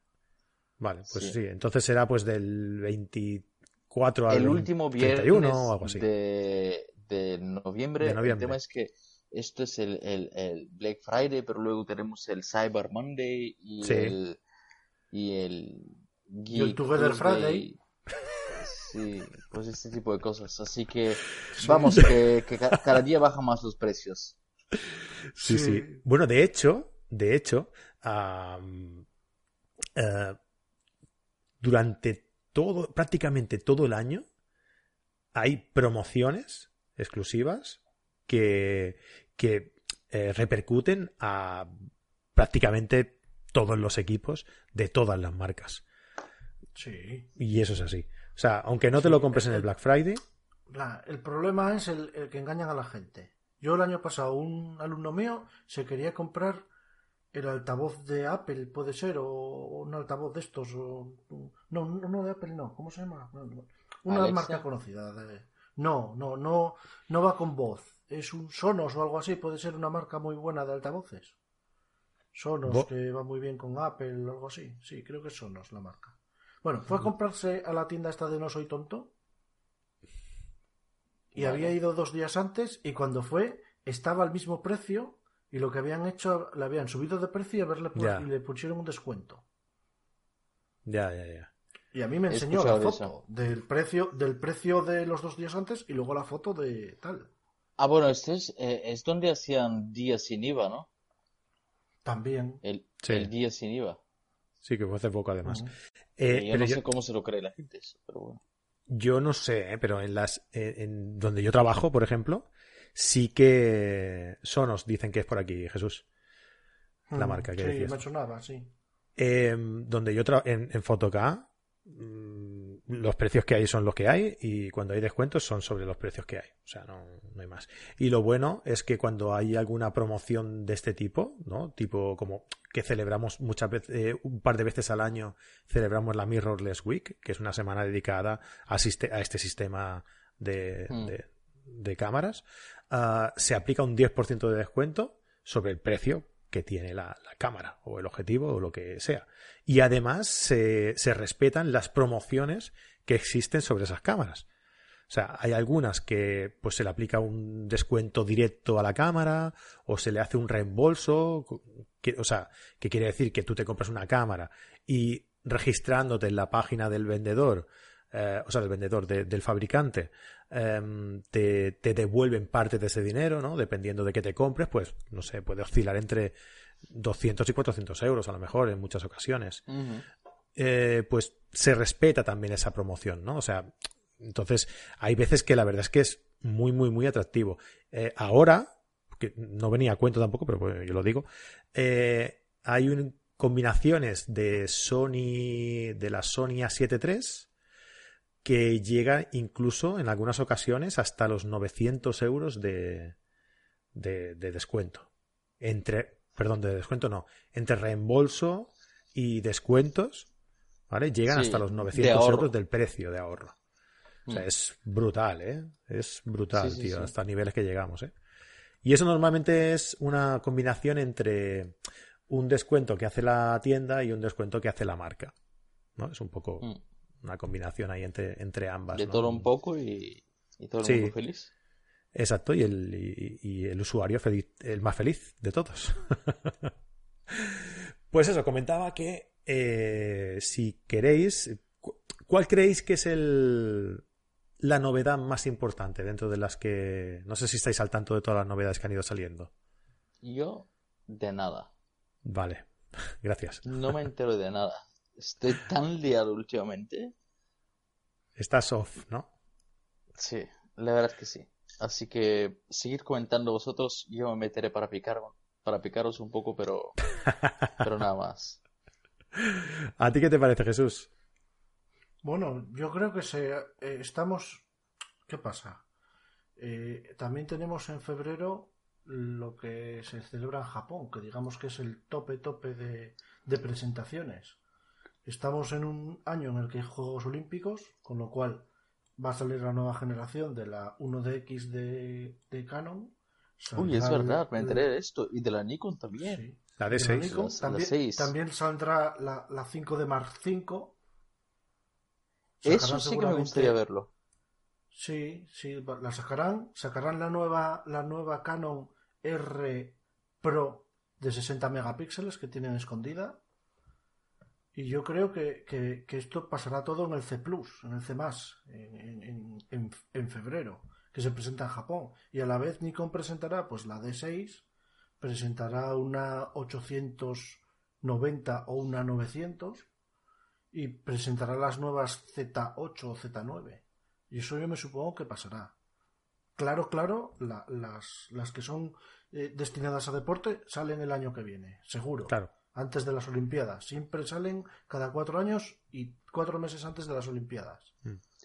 Vale, pues sí. Sí. entonces será pues del 24 al el último viernes 31 o algo así. de, de noviembre. De noviembre. El tema es que esto es el, el, el Black Friday, pero luego tenemos el Cyber Monday y Sí. el y el Y el Geek Together. Friday. Sí, pues este tipo de cosas. Así que vamos, que, que ca- cada día bajan más los precios. Sí, sí. Sí. Bueno, de hecho, de hecho, eh, durante todo, prácticamente todo el año, hay promociones exclusivas que, que eh, repercuten a prácticamente todos los equipos de todas las marcas. Sí. Y eso es así. O sea, aunque no te lo compres en el Black Friday, La- el problema es el, el que engañan a la gente. Yo el año pasado, un alumno mío se quería comprar el altavoz de Apple, puede ser, o un altavoz de estos, o... No, no, no de Apple, no. ¿Cómo se llama? No, no. Una ¿Alexa? marca conocida. de- No, no, no, no va con voz. Es un Sonos o algo así, puede ser una marca muy buena de altavoces. Sonos, que va muy bien con Apple o algo así. Sí, creo que es Sonos la marca. Bueno, fue a comprarse a la tienda esta de No Soy Tonto y Vale. había ido dos días antes y cuando fue estaba al mismo precio y lo que habían hecho le habían subido de precio y, haberle pu- y le pusieron un descuento. ya, ya, ya. Y a mí me enseñó la foto eso. del precio del precio de los dos días antes y luego la foto de tal. Ah, bueno, este es, eh, es donde hacían días sin IVA, ¿no? También. El, Sí. el día sin IVA. Sí, que fue hace poco además. Eh, Eh, yo pero no yo- sé cómo se lo cree la gente eso, pero bueno. Yo no sé, ¿eh? pero en las eh, en donde yo trabajo, por ejemplo, sí que Sonos dicen que es por aquí, Jesús. La Mm, marca que Sí, decías. me sonaba, sí. Eh, donde yo trabajo en, en Fotoca, los precios que hay son los que hay y cuando hay descuentos son sobre los precios que hay. O sea, no, no hay más. Y lo bueno es que cuando hay alguna promoción de este tipo, ¿no? Tipo como que celebramos muchas veces, eh, un par de veces al año, celebramos la Mirrorless Week, que es una semana dedicada a, a este sistema de, Mm. de- de cámaras, ah, se aplica un 10% de descuento sobre el precio que tiene la, cámara o el objetivo o lo que sea. Y además se, respetan las promociones que existen sobre esas cámaras. O sea, hay algunas que pues se le aplica un descuento directo a la cámara o se le hace un reembolso, que, o sea, que quiere decir que tú te compras una cámara y registrándote en la página del vendedor, eh, o sea, del vendedor, de- del fabricante, em, te, te devuelven parte de ese dinero, ¿no? Dependiendo de qué te compres, pues, no sé, puede oscilar entre 200 y 400 euros a lo mejor en muchas ocasiones eh, pues se respeta también esa promoción, ¿no? O sea, entonces hay veces que la verdad es que es muy, muy, muy atractivo. Eh, ahora, que no venía a cuento tampoco, pero bueno, yo lo digo, eh, hay un- combinaciones de Sony, de la Sony A7 III que llega incluso en algunas ocasiones hasta los 900 euros de, de, de descuento. Entre, perdón, de descuento no, entre reembolso y descuentos, ¿vale? Llegan Sí, hasta los de 900 ahorro. euros del precio de ahorro. O sea, Mm. es brutal, ¿eh? Es brutal, Sí, sí, tío, hasta niveles que llegamos, ¿eh? Y eso normalmente es una combinación entre un descuento que hace la tienda y un descuento que hace la marca, ¿no? Es un poco Mm. Una combinación ahí entre, entre ambas. De ¿no? todo un poco y, y todo el Sí. mundo feliz. Exacto, y el, y, y el usuario feliz, el más feliz de todos. *laughs* pues eso, comentaba que eh, si queréis, cu- ¿cuál creéis que es el, la novedad más importante dentro de las que... No sé si estáis al tanto de todas las novedades que han ido saliendo. Yo, de nada. Vale, *laughs* gracias. No me entero de nada. Estoy tan liado últimamente. Estás off, ¿no? Sí, la verdad es que sí. Así que seguir comentando vosotros, yo me meteré para picar, para picaros un poco, pero, *laughs* pero nada más. ¿A ti qué te parece, Jesús? Bueno, yo creo que se, eh, estamos... ¿Qué pasa? Eh, también tenemos en febrero lo que se celebra en Japón, que digamos que es el tope tope de, de presentaciones. Estamos en un año en el que hay Juegos Olímpicos, con lo cual va a salir la nueva generación de la 1DX de, de Canon. Uy, es verdad, me enteré de esto. Y de la Nikon también. Sí. La De la D6. Nikon. Las- las también, seis. también saldrá la, la 5 de Mark V. Eso Sacarán sí que me gustaría verlo. Sí, sí, la sacarán. Sacarán la nueva, la nueva Canon R Pro de 60 megapíxeles que tienen escondida. Y yo creo que, que- esto pasará todo en el C en el C en, en- en- en febrero, que se presenta en Japón. Y a la vez Nikon presentará pues la D6, presentará una 890 o una 900 y presentará las nuevas Z8 o Z9. Y eso yo me supongo que pasará. Claro, claro, la- las, las que son eh, destinadas a deporte salen el año que viene, seguro. Claro. Antes de las Olimpiadas. Siempre salen cada cuatro años y cuatro meses antes de las Olimpiadas.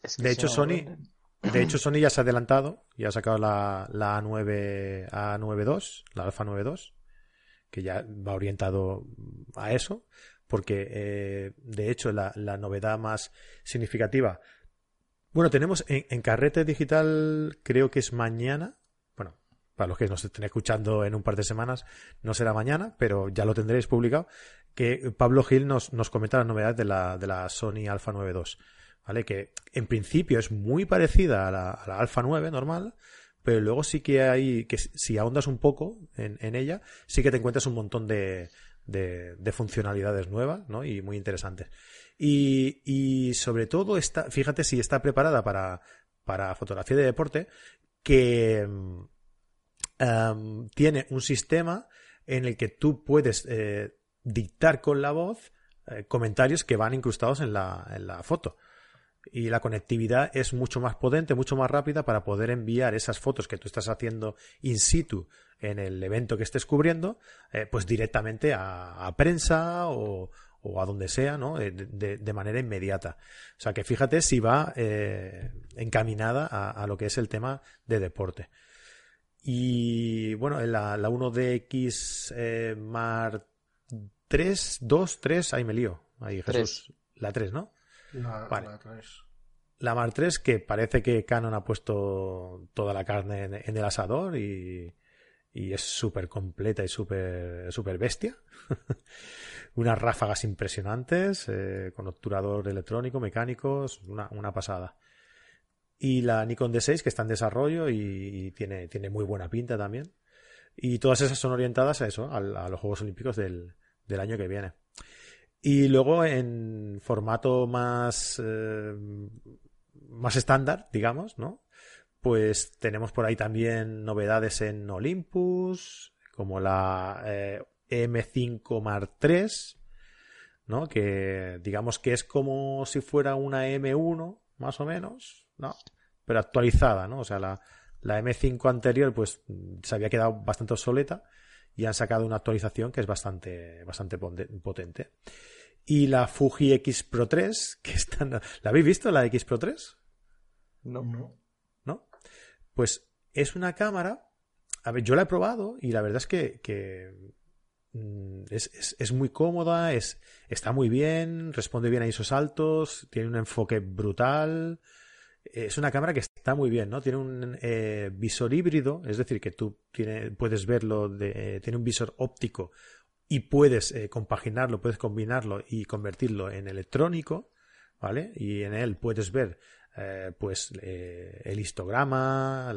Es que De hecho, Sony, venden. de *coughs* hecho, Sony ya se ha adelantado y ha sacado la, la A9, A92, la Alpha 92, que ya va orientado a eso, porque eh, de hecho la, la novedad más significativa. Bueno, tenemos en, en carrete digital, creo que es mañana. Para los que nos estén escuchando en un par de semanas, no será mañana, pero ya lo tendréis publicado. Que Pablo Gil nos, nos comenta las novedades de la, de la Sony Alpha 92. ¿vale? Que en principio es muy parecida a la, a la Alpha 9 normal, pero luego sí que hay, que si ahondas un poco en, en ella, sí que te encuentras un montón de, de, de funcionalidades nuevas, ¿no? Y muy interesantes. Y, y sobre todo está, fíjate si está preparada para, para fotografía de deporte, que em, tiene un sistema en el que tú puedes eh, dictar con la voz eh, comentarios que van incrustados en la, en la foto. Y la conectividad es mucho más potente, mucho más rápida para poder enviar esas fotos que tú estás haciendo in situ en el evento que estés cubriendo, eh, pues directamente a, prensa o, a donde sea, ¿no? De, manera inmediata. O sea que fíjate si va encaminada a, a, lo que es el tema de deporte. Y bueno, la, la 1DX eh, Mar 3, 2, 3, ahí me lío. Ahí Jesús. 3. La 3, ¿no? La, vale. la 3. La Mar 3 que parece que Canon ha puesto toda la carne en, en el asador y, y es súper completa y súper super bestia. *laughs* Unas ráfagas impresionantes, eh, con obturador electrónico, mecánicos, una, una, pasada. Y la Nikon D6 que está en desarrollo y, tiene, tiene muy buena pinta también. Y todas esas son orientadas a eso, a, a los Juegos Olímpicos del, del, año que viene. Y luego en formato más, eh, más estándar, digamos, ¿no? Pues tenemos por ahí también novedades en Olympus, como la eh, M5 Mark III, ¿no? Que digamos que es como si fuera una M1, más o menos, ¿no? Pero actualizada, ¿no? O sea, la, la M5 anterior, pues se había quedado bastante obsoleta y han sacado una actualización que es bastante, bastante potente. y la Fuji X Pro 3, *laughs* que están... ¿La habéis visto, la X Pro 3? No. No. ¿No? Pues es una cámara... A ver, yo la he probado y la verdad es que, que mm, es, es- es muy cómoda, es, está muy bien, responde bien a esos altos, tiene un enfoque brutal. Es una cámara que está muy bien, ¿no? Tiene un eh, visor híbrido, es decir, que tú puedes verlo, de, eh, tiene un visor óptico y puedes eh, compaginarlo, puedes combinarlo y convertirlo en electrónico, ¿vale? Y en él puedes ver, pues, el histograma,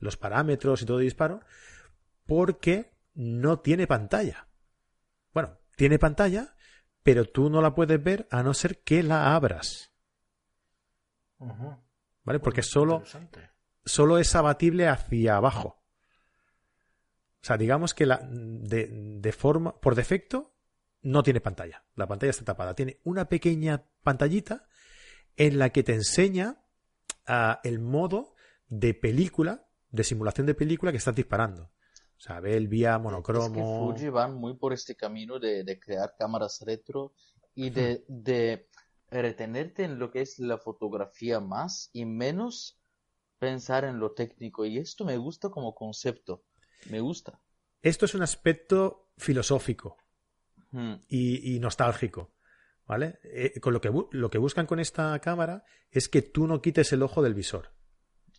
los parámetros y todo de disparo, porque no tiene pantalla. Bueno, tiene pantalla, pero tú no la puedes ver a no ser que la abras, ¿vale? Porque Pues solo, interesante. solo es abatible hacia abajo. O sea, digamos que la, de, de forma, por defecto, no tiene pantalla. La pantalla está tapada. Tiene una pequeña pantallita en la que te enseña ah, el modo de película, de simulación de película que estás disparando. O sea, ve el vía Es que monocromo. Fuji van muy por este camino de, de crear cámaras retro y de, de retenerte en lo que es la fotografía más y menos pensar en lo técnico. Y esto me gusta como concepto. Me gusta. Esto es un aspecto filosófico. Mm, y, y nostálgico. ¿Vale? Eh, con lo que, lo que buscan con esta cámara es que tú no quites el ojo del visor.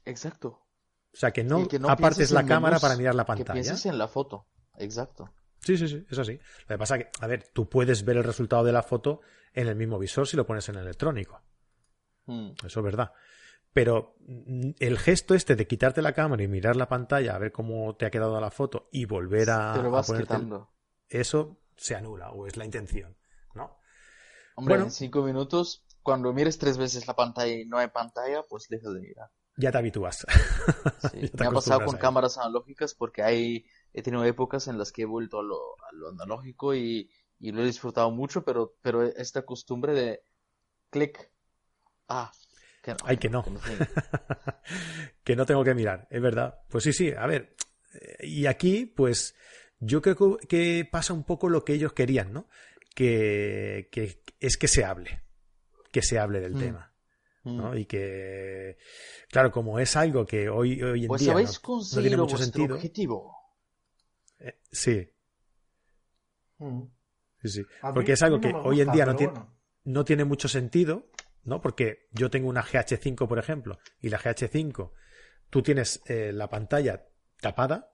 Exacto. O sea, que no, que apartes la cámara para mirar la Que pantalla. pienses en la foto. Exacto. Sí, sí, sí, es así. Lo que pasa que, a ver, tú puedes ver el resultado de la foto en el mismo visor si lo pones en electrónico. Mm, Eso es verdad. Pero mm, el gesto este de quitarte la cámara y mirar la pantalla a ver cómo te ha quedado la foto y volver a, Te lo a vas el- quitando. eso se anula o es la intención, ¿no? Hombre, Bueno. en cinco minutos, cuando mires tres veces la pantalla y no hay pantalla, pues deja de mirar. Ya te habitúas. Sí, *laughs* Ya te Me ha pasado con cámaras analógicas porque hay, he tenido épocas en las que he vuelto a lo, a lo analógico y, y lo he disfrutado mucho, pero, pero esta costumbre de clic. Ah, que no. Ay, que no. que no *laughs* tengo que mirar, es verdad. Pues sí, sí, a ver. Y aquí, pues, yo creo que- pasa un poco lo que ellos querían, ¿no? Que, que es que se hable, que se hable del Mm. tema, Mm. Y que, claro, como es algo que hoy, hoy en Pues día no, no tiene mucho sentido. objetivo. Eh, sí, Mm. sí, sí. Mí- Porque es algo no que hoy en día no tiene, bueno. no tiene mucho sentido, ¿no? Porque yo tengo una GH5, por ejemplo, y la GH5, tú tienes eh, la pantalla tapada,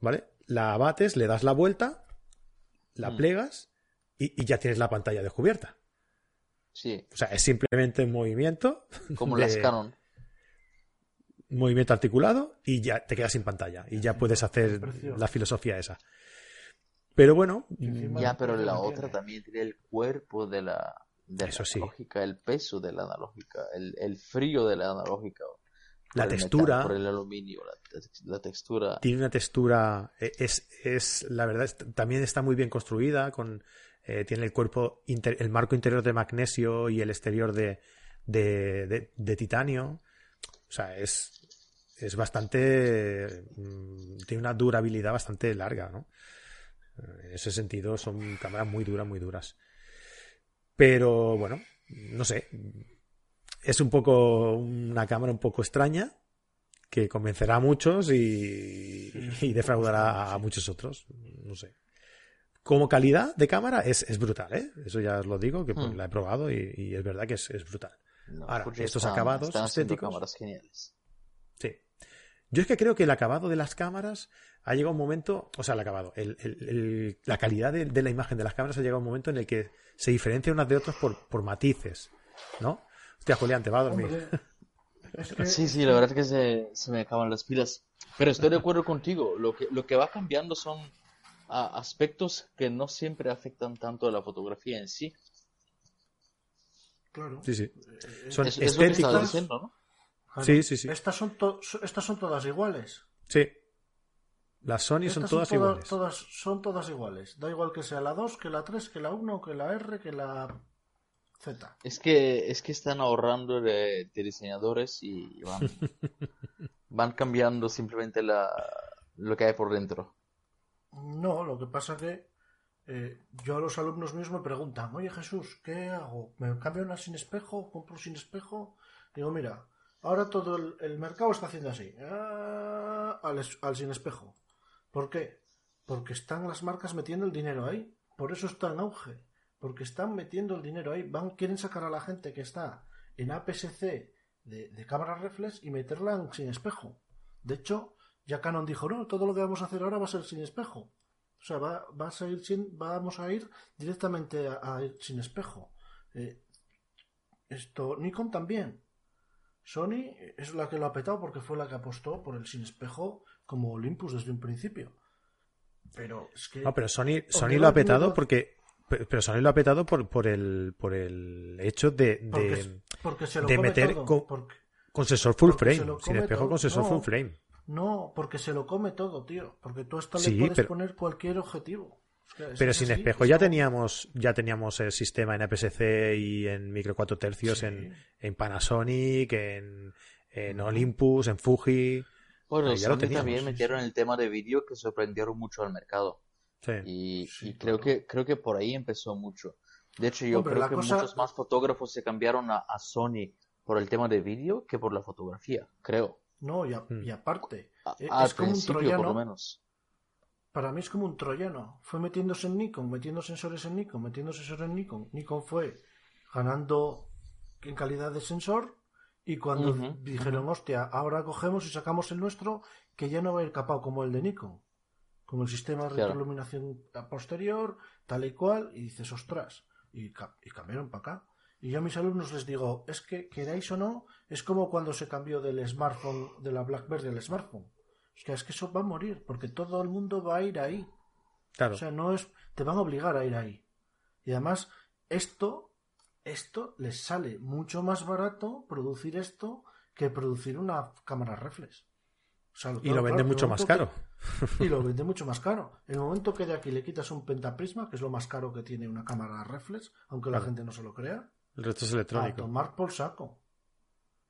¿vale? La abates, le das la vuelta, la Mm. plegas y, y ya tienes la pantalla descubierta. Sí, O sea, es simplemente un movimiento, como *laughs* de- las Canon. Movimiento articulado y ya te quedas sin pantalla y ya puedes hacer la filosofía esa. Pero bueno, Ya, pero la otra también tiene el cuerpo de la, de la Eso sí. analógica, el peso de la analógica, el, el frío de la analógica. La textura. metal, por el aluminio, la, la textura. tiene una textura eh, es, es la verdad es- también está muy bien construida con eh, tiene el cuerpo inter- el marco interior de magnesio y el exterior de, de, de- de titanio o sea es es bastante mm, tiene una durabilidad bastante larga no en ese sentido son cámaras muy duras muy duras pero bueno no sé es un poco una cámara un poco extraña que convencerá a muchos y, y defraudará a muchos otros. No sé. Como calidad de cámara es, es brutal, ¿eh? Eso ya os lo digo, que pues, Hmm. la he probado y, y es verdad que es, es brutal. No, Ahora, estos están- acabados estéticos- cámaras geniales. Yo es que creo que el acabado de las cámaras ha llegado un momento, o sea, el acabado, el- el- el- la calidad de, de la imagen de las cámaras ha llegado un momento en el que se diferencia unas de otras por, por matices, ¿no? Hostia, Julián, te va a dormir. Hombre, *laughs* Sí, sí, la verdad es que se, se me acaban las pilas. Pero estoy de acuerdo contigo. Lo que, lo que va cambiando son aspectos que no siempre afectan tanto a la fotografía en sí. Claro. Sí, sí. Son Es, es lo que estéticos. diciendo, ¿no? Claro. Sí, sí, sí. Estas son, to- estas son todas iguales. Sí. Las Sony son todas todas- iguales. todas- son todas iguales. Da igual que sea la 2, que la 3, que la 1, que la R, que la Z. Es que, es que están ahorrando de, de diseñadores y van, *laughs* van cambiando simplemente la, lo que hay por dentro. No, lo que pasa que eh, yo a los alumnos míos me preguntan, oye Jesús, ¿qué hago? ¿Me cambio una sin espejo? ¿Compro sin espejo? Digo, mira, ahora todo el, mercado está haciendo así, ah, al, sin espejo. ¿Por qué? Porque están las marcas metiendo el dinero ahí. Por eso está en auge. Porque están metiendo el dinero ahí. Van, quieren sacar a la gente que está en APS-C de, de cámara reflex y meterla en sin espejo. De hecho, ya Canon dijo, no, todo lo que vamos a hacer ahora va a ser sin espejo. O sea, va, va a seguir sin, vamos a ir directamente a, a ir sin espejo. Eh, esto, Nikon también. Sony es la que lo ha petado porque fue la que apostó por el sin espejo como Olympus desde un principio. Pero es que. No, pero Sony, Sony lo ha petado no- porque. Pero Sony lo ha petado por, por, el, por el hecho de, de- porque, porque se lo de come meter todo, con- porque- con sensor full frame. Sin espejo todo. con sensor No. full frame. No, porque se lo come todo, tío. Porque tú a esto Sí, le puedes pero- poner cualquier objetivo. Pero sin es espejo ya teníamos, ya teníamos el sistema en APS-C y en micro 4 tercios Sí. en, en Panasonic, en, en Olympus, en Fuji. Bueno, Eh, ya lo teníamos, también metieron el tema de vídeo que sorprendieron mucho al mercado. Sí. Y, Sí, y creo que creo que por ahí empezó mucho. De hecho, yo Hombre, creo que cosa- muchos más fotógrafos se cambiaron a, a Sony por el tema de vídeo que por la fotografía, creo. No, y, a- Mm. y aparte, A- al es como un principio, por lo troyano. menos. Para mí es como un troyano. Fue metiéndose en Nikon, metiendo sensores en Nikon, metiendo sensores en Nikon. Nikon fue ganando en calidad de sensor. Y cuando dijeron, hostia, ahora cogemos y sacamos el nuestro, que ya no va a ir capado como el de Nikon. Con el sistema de retroiluminación posterior, tal y cual, y dices, ostras. Y, y cambiaron para acá. Y yo a mis alumnos les digo, es que queráis o no, es como cuando se cambió del smartphone, de la BlackBerry al smartphone. Es que, es que eso va a morir, porque todo el mundo va a ir ahí. Claro. O sea, no es, te van a obligar a ir ahí. Y además, esto, esto les sale mucho más barato producir esto que producir una cámara reflex. O sea, y lo vende claro, mucho más caro. que- y lo *laughs* vende mucho más caro. El momento que de aquí le quitas un pentaprisma, que es lo más caro que tiene una cámara reflex, aunque la gente no se lo crea, El resto es a electrónico. tomar por saco.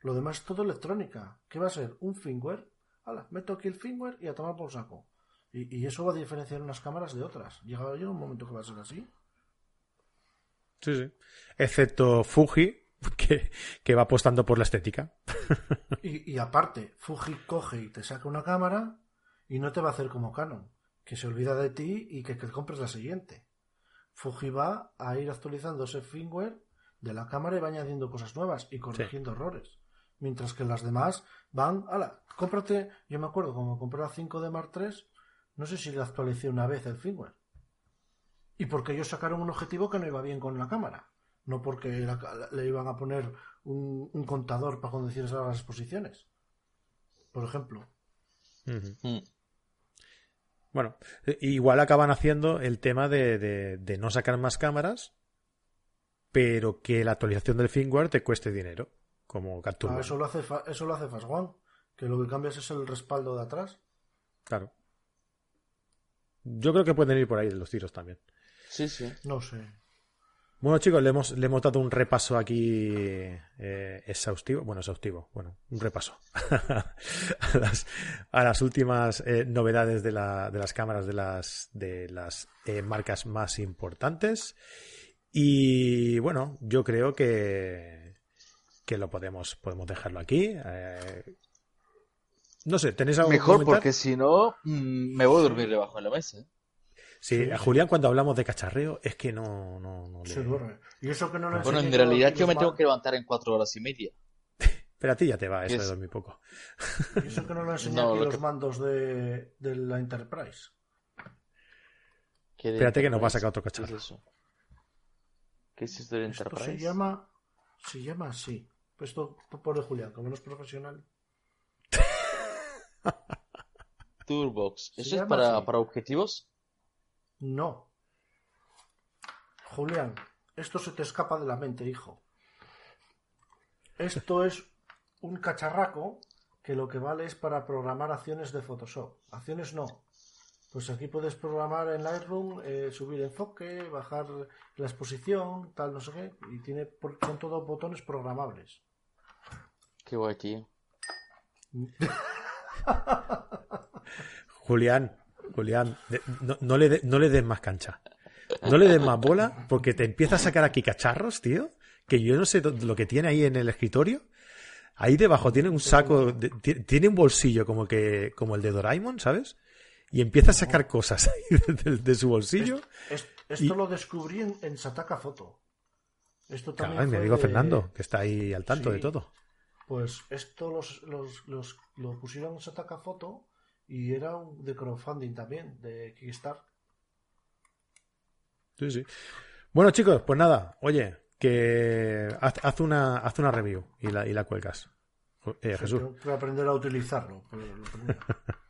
Lo demás es todo electrónica. ¿Qué va a ser? Un firmware. Hala, meto aquí el firmware y a tomar por saco. Y, y eso va a diferenciar unas cámaras de otras. Llega, llega un momento que va a ser así. Sí, sí. Excepto Fuji, *laughs* que, que va apostando por la estética. Y, y aparte, Fuji coge y te saca una cámara y no te va a hacer como Canon, que se olvida de ti y que, que compres la siguiente. Fuji va a ir actualizando ese firmware de la cámara y va añadiendo cosas nuevas y corrigiendo errores. Mientras que las demás van, ala, cómprate, yo me acuerdo cuando compré la 5D Mark III, no sé si le actualicé una vez el firmware. Y porque ellos sacaron un objetivo que no iba bien con la cámara. No porque la- le iban a poner un, un contador para conducir a las exposiciones. Por ejemplo. Mm. Bueno, eh, igual acaban haciendo el tema de, de- de no sacar más cámaras, pero que la actualización del firmware te cueste dinero, como Capture Ah, eso lo hace fa- eso lo hace Fast One, que lo que cambias es el respaldo de atrás. Claro. Yo creo que pueden ir por ahí los tiros también. Sí, sí. No sé. Bueno, chicos, le hemos, le hemos dado un repaso aquí eh, exhaustivo. Bueno, exhaustivo. Bueno, un repaso *laughs* a, las, a las últimas eh, novedades de, la, de las cámaras de las, de las eh, marcas más importantes. Y bueno, yo creo que, que lo podemos, podemos dejarlo aquí. Eh, no sé, ¿tenéis algo Mejor porque si no, mm, me voy a dormir debajo de la mesa. ¿eh? Sí, a sí. Julián cuando hablamos de cacharreo es que no, no, no le- Se duerme. Y eso que no Bueno, en realidad yo me tengo que levantar en cuatro horas y media. *laughs* Pero a ti ya te va eso Es- de dormir poco. Y eso que no le *laughs* enseñé No, aquí lo los que- mandos de, de la Enterprise. ¿Qué de Espérate que nos va a sacar otro ¿Qué es cacharro. eso? ¿Qué es esto de Esto Enterprise? se llama. Se llama así. Pues esto por Julián, como no es profesional. *laughs* Toolbox. ¿Eso es para, para objetivos? No. Julián, esto se te escapa de la mente, hijo. Esto es un cacharraco que lo que vale es para programar acciones de Photoshop. Acciones no. Pues aquí puedes programar en Lightroom, eh, subir enfoque, bajar la exposición, tal, no sé qué. Y tiene, por- son todos botones programables. Qué guay, tío. Julián, Julián, no, no le de- no le des más cancha. No le des más bola porque te empieza a sacar aquí cacharros, tío. Que yo no sé lo que tiene ahí en el escritorio. Ahí debajo tiene un saco, de- tiene un bolsillo como que como el de Doraemon, ¿sabes? Y empieza a sacar cosas ahí *laughs* de, de su bolsillo. Es- esto Y- lo descubrí en, en Sataka Foto. Esto también Claro, mi amigo de- Fernando, que está ahí al tanto Sí. de todo. Pues esto los, los, los- lo pusieron en Sataka Foto y era un, de crowdfunding también, de Kickstarter. Sí, sí. Bueno, chicos, pues nada, oye, que haz, haz una, haz una review y la, y la cuelgas. Eh, Jesús. Tengo que aprender a utilizarlo. pero lo. *laughs*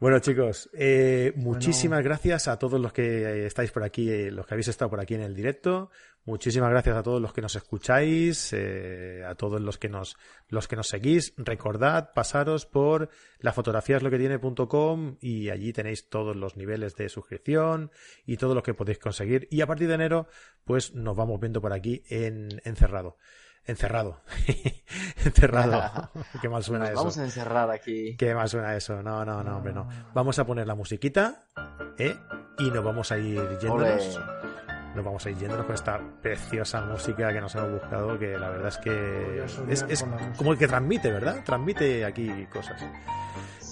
Bueno, chicos, eh, muchísimas gracias a todos los que eh, estáis por aquí, eh, los que habéis estado por aquí en el directo. Muchísimas gracias a todos los que nos escucháis, eh, a todos los que nos, los que nos seguís. Recordad, pasaros por lafotografiasloquetiene.com y allí tenéis todos los niveles de suscripción y todo lo que podéis conseguir. Y a partir de enero, pues nos vamos viendo por aquí en encerrado. Encerrado. *laughs* encerrado. *laughs* Qué mal suena Nos eso. vamos a encerrar aquí. ¿Qué más suena eso? No, no, no, hombre, no. Vamos a poner la musiquita, ¿eh? Y nos vamos a ir yéndonos. Nos vamos a ir yéndonos con esta preciosa música que nos hemos buscado, que la verdad es que es, como el que transmite, ¿verdad? Transmite aquí cosas.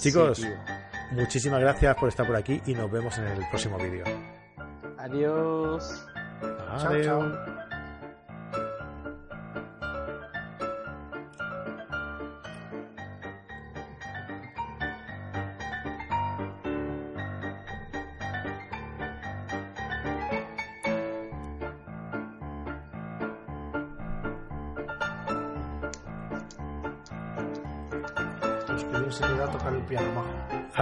Chicos, Sí, muchísimas gracias por estar por aquí y nos vemos en el próximo vídeo. Adiós. Chao, Adiós. chao. Pues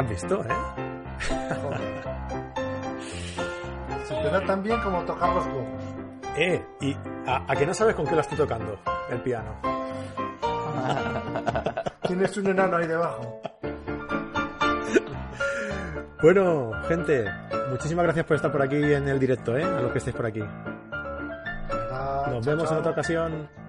¿Has visto, eh? *laughs* Se te da tan bien como tocar los huevos. Eh, y a, a que no sabes con qué lo estoy tocando, el piano. *laughs* Tienes un enano ahí debajo. Bueno, gente, muchísimas gracias por estar por aquí en el directo, ¿eh? A los que estéis por aquí. Nos vemos en otra ocasión.